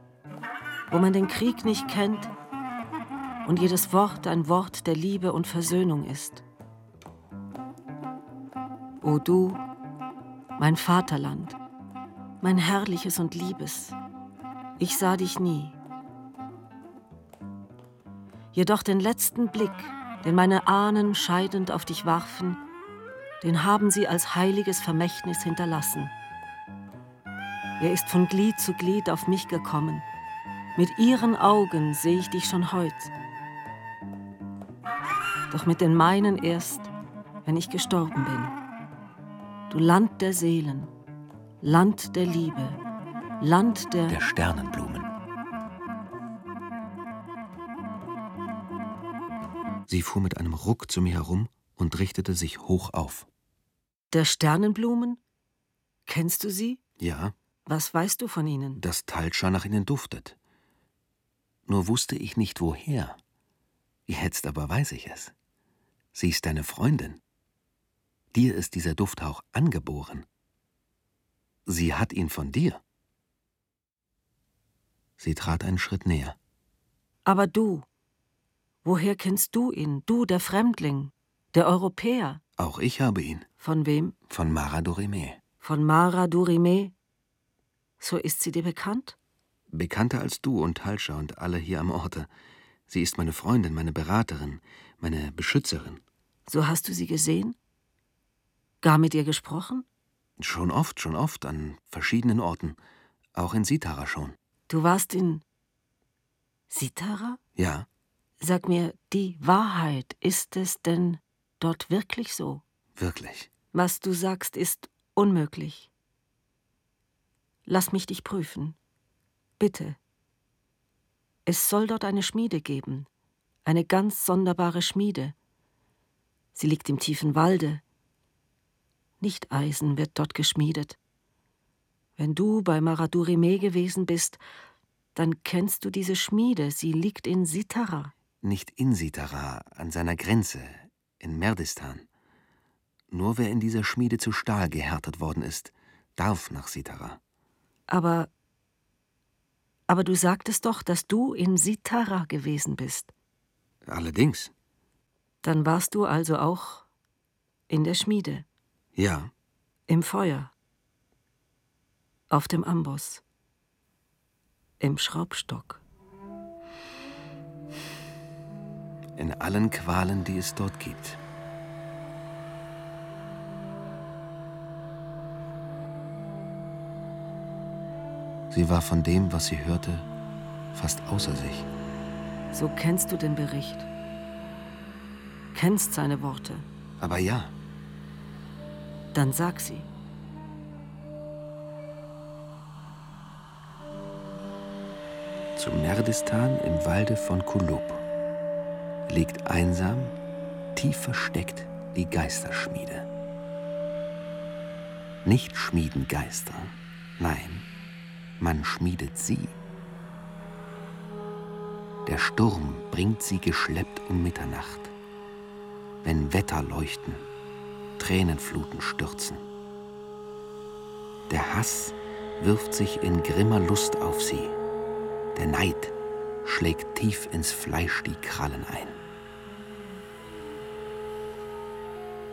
[SPEAKER 5] wo man den Krieg nicht kennt und jedes Wort ein Wort der Liebe und Versöhnung ist. O du, mein Vaterland, mein herrliches und liebes, ich sah dich nie. Jedoch den letzten Blick, den meine Ahnen scheidend auf dich warfen, den haben sie als heiliges Vermächtnis hinterlassen. Er ist von Glied zu Glied auf mich gekommen. Mit ihren Augen sehe ich dich schon heut. Doch mit den meinen erst, wenn ich gestorben bin. Du Land der Seelen, Land der Liebe, Land der,
[SPEAKER 4] der Sternenblumen. Sie fuhr mit einem Ruck zu mir herum und richtete sich hoch auf.
[SPEAKER 5] Der Sternenblumen? Kennst du sie?
[SPEAKER 4] Ja.
[SPEAKER 5] Was weißt du von ihnen?
[SPEAKER 4] Dass Talscha nach ihnen duftet. Nur wusste ich nicht woher. Jetzt aber weiß ich es. Sie ist deine Freundin. Dir ist dieser Dufthauch angeboren. Sie hat ihn von dir. Sie trat einen Schritt näher.
[SPEAKER 5] Aber du, woher kennst du ihn, du, der Fremdling? Der Europäer.
[SPEAKER 4] Auch ich habe ihn.
[SPEAKER 5] Von wem?
[SPEAKER 4] Von Mara Dorime.
[SPEAKER 5] Von Mara Dorime? So ist sie dir bekannt?
[SPEAKER 4] Bekannter als du und Halscher und alle hier am Orte. Sie ist meine Freundin, meine Beraterin, meine Beschützerin.
[SPEAKER 5] So hast du sie gesehen? Gar mit ihr gesprochen?
[SPEAKER 4] Schon oft, schon oft, an verschiedenen Orten. Auch in Sitara schon.
[SPEAKER 5] Du warst in Sitara?
[SPEAKER 4] Ja.
[SPEAKER 5] Sag mir, die Wahrheit, ist es denn dort wirklich so?
[SPEAKER 4] Wirklich.
[SPEAKER 5] Was du sagst, ist unmöglich. Lass mich dich prüfen. Bitte. Es soll dort eine Schmiede geben, eine ganz sonderbare Schmiede. Sie liegt im tiefen Walde. Nicht Eisen wird dort geschmiedet. Wenn du bei Maradurime gewesen bist, dann kennst du diese Schmiede. Sie liegt in Sitara.
[SPEAKER 4] Nicht in Sitara, an seiner Grenze, in Merdistan. Nur wer in dieser Schmiede zu Stahl gehärtet worden ist, darf nach Sitara.
[SPEAKER 5] Aber. Aber du sagtest doch, dass du in Sitara gewesen bist.
[SPEAKER 4] Allerdings.
[SPEAKER 5] Dann warst du also auch in der Schmiede.
[SPEAKER 4] Ja.
[SPEAKER 5] Im Feuer. Auf dem Amboss. Im Schraubstock.
[SPEAKER 4] In allen Qualen, die es dort gibt. Sie war von dem, was sie hörte, fast außer sich.
[SPEAKER 5] So kennst du den Bericht. Kennst seine Worte.
[SPEAKER 4] Aber ja.
[SPEAKER 5] Dann sag sie.
[SPEAKER 4] Zum Merdistan im Walde von Kulub liegt einsam, tief versteckt die Geisterschmiede. Nicht schmieden Geister, nein, man schmiedet sie. Der Sturm bringt sie geschleppt um Mitternacht, wenn Wetter leuchten, Tränenfluten stürzen. Der Hass wirft sich in grimmer Lust auf sie, der Neid schlägt tief ins Fleisch die Krallen ein.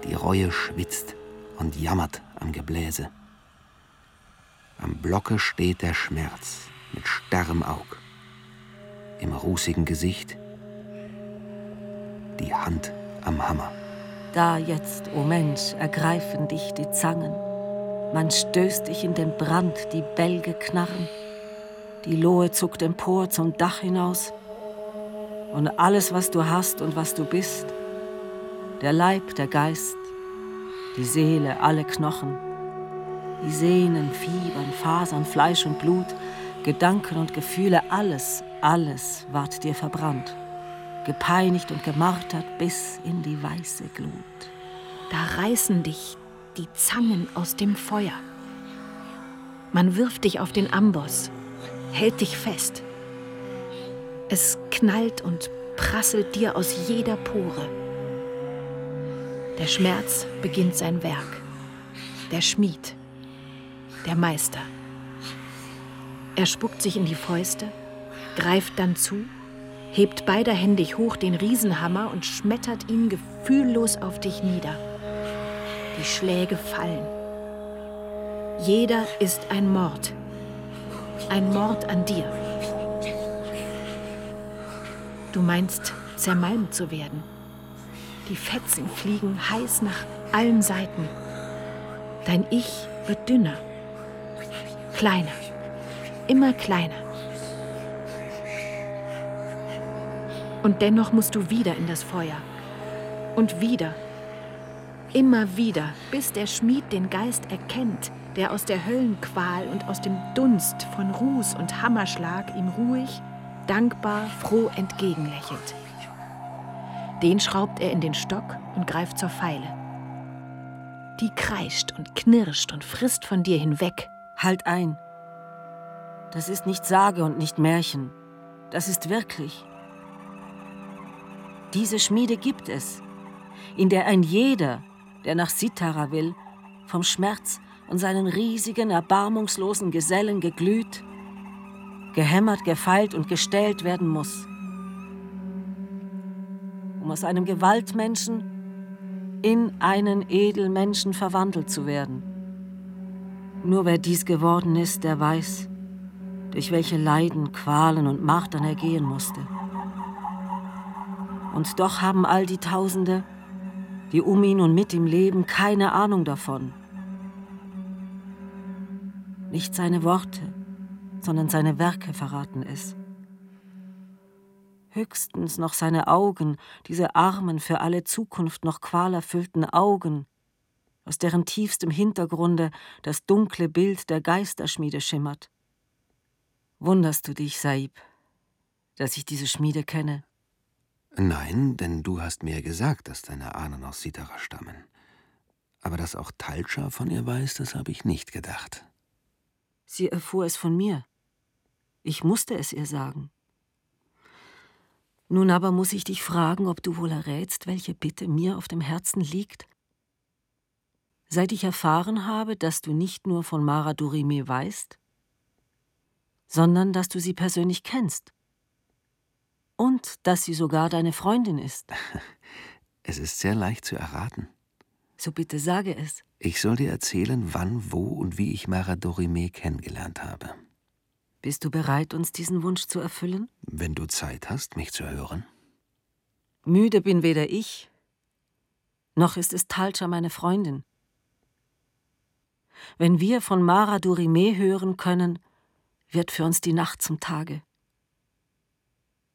[SPEAKER 4] Die Reue schwitzt und jammert am Gebläse. Am Blocke steht der Schmerz mit starrem Aug. Im rußigen Gesicht die Hand am Hammer.
[SPEAKER 5] Da jetzt, o oh Mensch, ergreifen dich die Zangen. Man stößt dich in den Brand, die Bälge knarren. Die Lohe zuckt empor zum Dach hinaus. Und alles, was du hast und was du bist, der Leib, der Geist, die Seele, alle Knochen, die Sehnen, Fiebern, Fasern, Fleisch und Blut, Gedanken und Gefühle, alles, alles ward dir verbrannt, gepeinigt und gemartert bis in die weiße Glut.
[SPEAKER 6] Da reißen dich die Zangen aus dem Feuer. Man wirft dich auf den Amboss, hält dich fest. Es knallt und prasselt dir aus jeder Pore. Der Schmerz beginnt sein Werk. Der Schmied der Meister. Er spuckt sich in die Fäuste, greift dann zu, hebt beiderhändig hoch den Riesenhammer und schmettert ihn gefühllos auf dich nieder. Die Schläge fallen. Jeder ist ein Mord. Ein Mord an dir. Du meinst, zermalmt zu werden. Die Fetzen fliegen heiß nach allen Seiten. Dein Ich wird dünner. Kleiner, immer kleiner. Und dennoch musst du wieder in das Feuer. Und wieder. Immer wieder, bis der Schmied den Geist erkennt, der aus der Höllenqual und aus dem Dunst von Ruß und Hammerschlag ihm ruhig, dankbar, froh entgegenlächelt. Den schraubt er in den Stock und greift zur Pfeile. Die kreischt und knirscht und frisst von dir hinweg,
[SPEAKER 5] Halt ein. Das ist nicht Sage und nicht Märchen. Das ist wirklich. Diese Schmiede gibt es, in der ein jeder, der nach Sitara will, vom Schmerz und seinen riesigen, erbarmungslosen Gesellen geglüht, gehämmert, gefeilt und gestellt werden muss, um aus einem Gewaltmenschen in einen Edelmenschen verwandelt zu werden. Nur wer dies geworden ist, der weiß, durch welche Leiden, Qualen und Martern er gehen musste. Und doch haben all die Tausende, die um ihn und mit ihm leben, keine Ahnung davon. Nicht seine Worte, sondern seine Werke verraten es. Höchstens noch seine Augen, diese armen, für alle Zukunft noch qualerfüllten Augen, aus deren tiefstem Hintergrunde das dunkle Bild der Geisterschmiede schimmert. Wunderst du dich, Saib, dass ich diese Schmiede kenne?
[SPEAKER 4] Nein, denn du hast mir gesagt, dass deine Ahnen aus Sitara stammen. Aber dass auch Talcha von ihr weiß, das habe ich nicht gedacht.
[SPEAKER 5] Sie erfuhr es von mir. Ich musste es ihr sagen. Nun aber muss ich dich fragen, ob du wohl errätst, welche Bitte mir auf dem Herzen liegt? Seit ich erfahren habe, dass du nicht nur von Mara Durime weißt, sondern dass du sie persönlich kennst. Und dass sie sogar deine Freundin ist.
[SPEAKER 4] Es ist sehr leicht zu erraten.
[SPEAKER 5] So bitte sage es.
[SPEAKER 4] Ich soll dir erzählen, wann, wo und wie ich Mara Dorime kennengelernt habe.
[SPEAKER 5] Bist du bereit, uns diesen Wunsch zu erfüllen?
[SPEAKER 4] Wenn du Zeit hast, mich zu hören.
[SPEAKER 5] Müde bin weder ich, noch ist es Talcha meine Freundin. Wenn wir von Mara Durime hören können, wird für uns die Nacht zum Tage.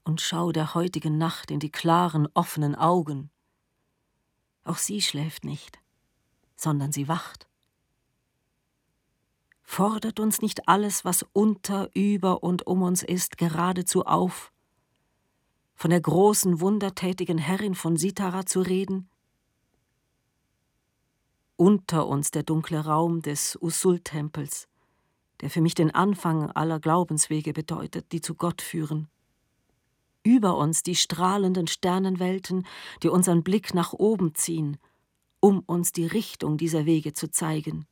[SPEAKER 5] Und schau der heutigen Nacht in die klaren, offenen Augen. Auch sie schläft nicht, sondern sie wacht. Fordert uns nicht alles, was unter, über und um uns ist, geradezu auf, von der großen, wundertätigen Herrin von Sitara zu reden? Unter uns der dunkle Raum des Usul-Tempels, der für mich den Anfang aller Glaubenswege bedeutet, die zu Gott führen. Über uns die strahlenden Sternenwelten, die unseren Blick nach oben ziehen, um uns die Richtung dieser Wege zu zeigen.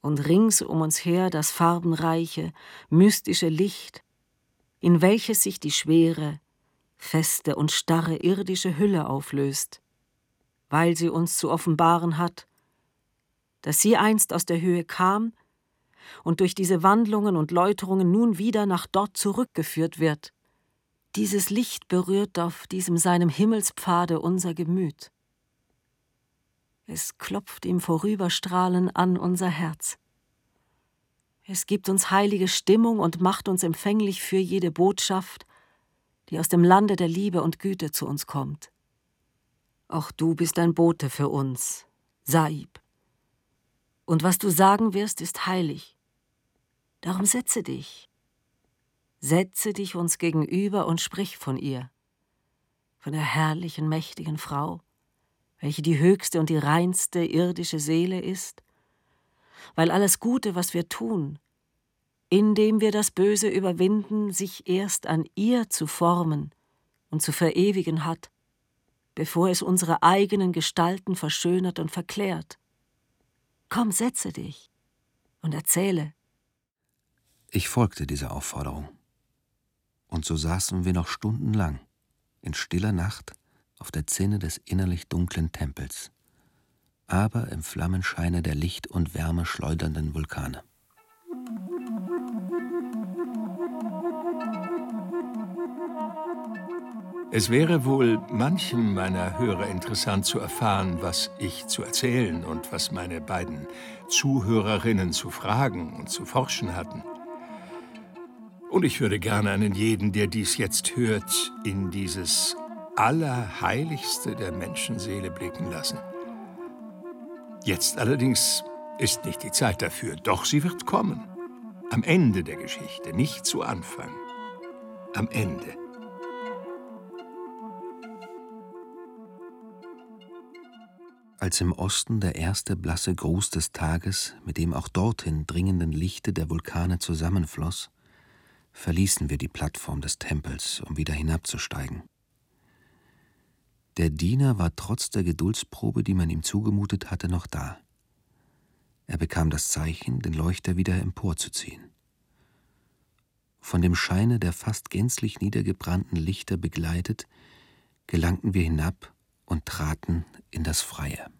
[SPEAKER 5] Und rings um uns her das farbenreiche, mystische Licht, in welches sich die schwere, feste und starre irdische Hülle auflöst, weil sie uns zu offenbaren hat, dass sie einst aus der Höhe kam und durch diese Wandlungen und Läuterungen nun wieder nach dort zurückgeführt wird. Dieses Licht berührt auf diesem seinem Himmelspfade unser Gemüt. Es klopft im Vorüberstrahlen an unser Herz. Es gibt uns heilige Stimmung und macht uns empfänglich für jede Botschaft, die aus dem Lande der Liebe und Güte zu uns kommt. Auch du bist ein Bote für uns, Saib. Und was du sagen wirst, ist heilig. Darum setze dich. Setze dich uns gegenüber und sprich von ihr, von der herrlichen, mächtigen Frau, welche die höchste und die reinste irdische Seele ist, weil alles Gute, was wir tun, indem wir das Böse überwinden, sich erst an ihr zu formen und zu verewigen hat, bevor es unsere eigenen Gestalten verschönert und verklärt. Komm, setze dich und erzähle.
[SPEAKER 4] Ich folgte dieser Aufforderung. Und so saßen wir noch stundenlang, in stiller Nacht, auf der Zinne des innerlich dunklen Tempels, aber im Flammenscheine der Licht und Wärme schleudernden Vulkane.
[SPEAKER 7] Es wäre wohl manchem meiner Hörer interessant zu erfahren, was ich zu erzählen und was meine beiden Zuhörerinnen zu fragen und zu forschen hatten. Und ich würde gerne einen jeden, der dies jetzt hört, in dieses Allerheiligste der Menschenseele blicken lassen. Jetzt allerdings ist nicht die Zeit dafür, doch sie wird kommen. Am Ende der Geschichte, nicht zu Anfang. Am Ende.
[SPEAKER 4] Als im Osten der erste blasse Gruß des Tages mit dem auch dorthin dringenden Lichte der Vulkane zusammenfloss, verließen wir die Plattform des Tempels, um wieder hinabzusteigen. Der Diener war trotz der Geduldsprobe, die man ihm zugemutet hatte, noch da. Er bekam das Zeichen, den Leuchter wieder emporzuziehen. Von dem Scheine der fast gänzlich niedergebrannten Lichter begleitet, gelangten wir hinab und traten in das Freie.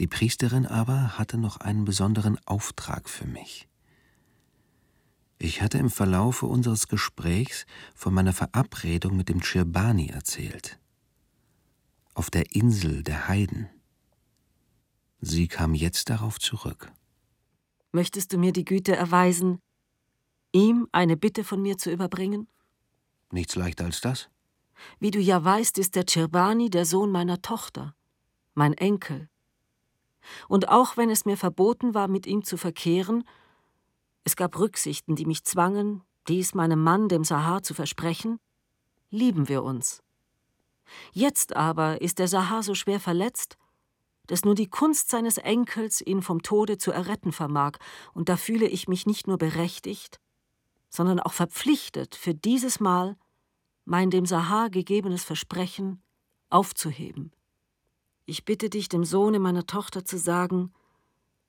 [SPEAKER 4] Die Priesterin aber hatte noch einen besonderen Auftrag für mich. Ich hatte im Verlaufe unseres Gesprächs von meiner Verabredung mit dem Chirbani erzählt. Auf der Insel der Heiden. Sie kam jetzt darauf zurück.
[SPEAKER 5] Möchtest du mir die Güte erweisen, ihm eine Bitte von mir zu überbringen?
[SPEAKER 4] Nichts leichter als das?
[SPEAKER 5] Wie du ja weißt, ist der Chirbani der Sohn meiner Tochter, mein Enkel. Und auch wenn es mir verboten war, mit ihm zu verkehren, Es gab Rücksichten, die mich zwangen, dies meinem Mann, dem Sahar, zu versprechen. Lieben wir uns. Jetzt aber ist der Sahar so schwer verletzt, dass nur die Kunst seines Enkels ihn vom Tode zu erretten vermag, und da fühle ich mich nicht nur berechtigt, sondern auch verpflichtet, für dieses Mal mein dem Sahar gegebenes Versprechen aufzuheben. Ich bitte dich, dem Sohne meiner Tochter zu sagen,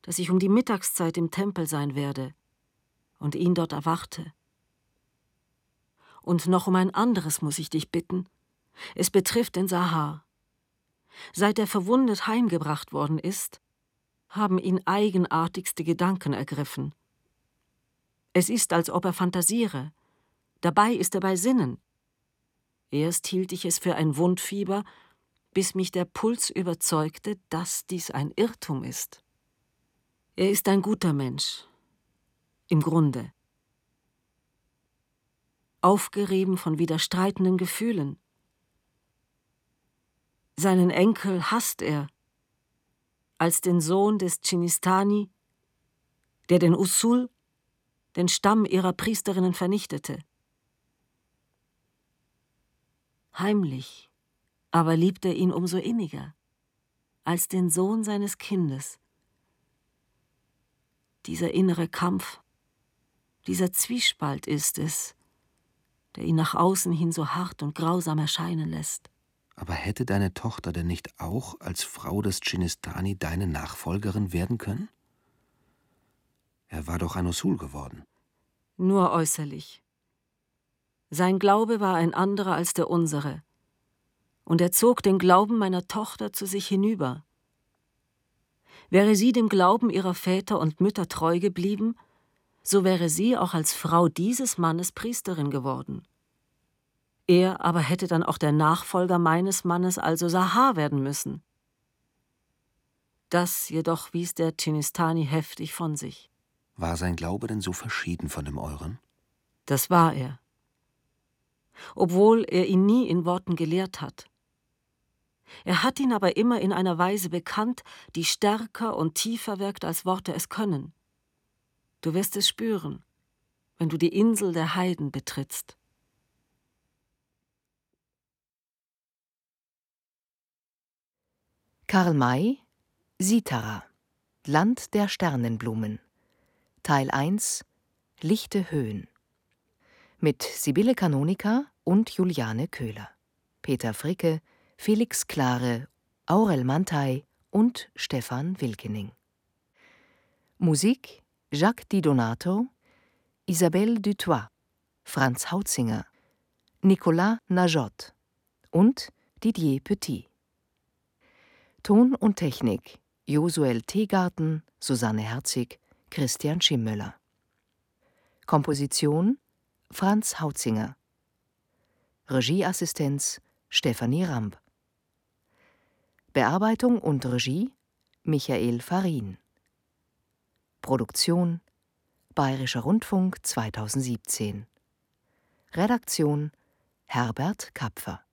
[SPEAKER 5] dass ich um die Mittagszeit im Tempel sein werde und ihn dort erwarte. Und noch um ein anderes muss ich dich bitten. Es betrifft den Sahar. Seit er verwundet heimgebracht worden ist, haben ihn eigenartigste Gedanken ergriffen. Es ist, als ob er fantasiere. Dabei ist er bei Sinnen. Erst hielt ich es für ein Wundfieber, bis mich der Puls überzeugte, dass dies ein Irrtum ist. Er ist ein guter Mensch. Im Grunde. Aufgerieben von widerstreitenden Gefühlen. Seinen Enkel hasst er, als den Sohn des Chinistani, der den Usul, den Stamm ihrer Priesterinnen, vernichtete. Heimlich, aber liebt er ihn umso inniger, als den Sohn seines Kindes. Dieser innere Kampf, dieser Zwiespalt ist es, der ihn nach außen hin so hart und grausam erscheinen lässt.
[SPEAKER 4] Aber hätte deine Tochter denn nicht auch als Frau des Chinistani deine Nachfolgerin werden können? Er war doch ein Usul geworden.
[SPEAKER 5] Nur äußerlich. Sein Glaube war ein anderer als der unsere. Und er zog den Glauben meiner Tochter zu sich hinüber. Wäre sie dem Glauben ihrer Väter und Mütter treu geblieben, so wäre sie auch als Frau dieses Mannes Priesterin geworden. Er aber hätte dann auch der Nachfolger meines Mannes, also Sahar, werden müssen. Das jedoch wies der Chinistani heftig von sich.
[SPEAKER 4] War sein Glaube denn so verschieden von dem euren?
[SPEAKER 5] Das war er. Obwohl er ihn nie in Worten gelehrt hat. Er hat ihn aber immer in einer Weise bekannt, die stärker und tiefer wirkt, als Worte es können. Du wirst es spüren, wenn du die Insel der Heiden betrittst.
[SPEAKER 3] Karl May, Sitara, Land der Sternenblumen. Teil 1 Lichte Höhen. Mit Sibylle Kanonika und Juliane Köhler. Peter Fricke, Felix Klare, Aurel Mantei und Stefan Wilkening. Musik Jacques Di Donato, Isabelle Dutoit, Franz Hautzinger, Nicolas Najot und Didier Petit. Ton und Technik Josuel Teegarten, Susanne Herzig, Christian Schimmöller. Komposition Franz Hautzinger. Regieassistenz Stefanie Ramp. Bearbeitung und Regie Michael Farin. Produktion Bayerischer Rundfunk 2017. Redaktion Herbert Kapfer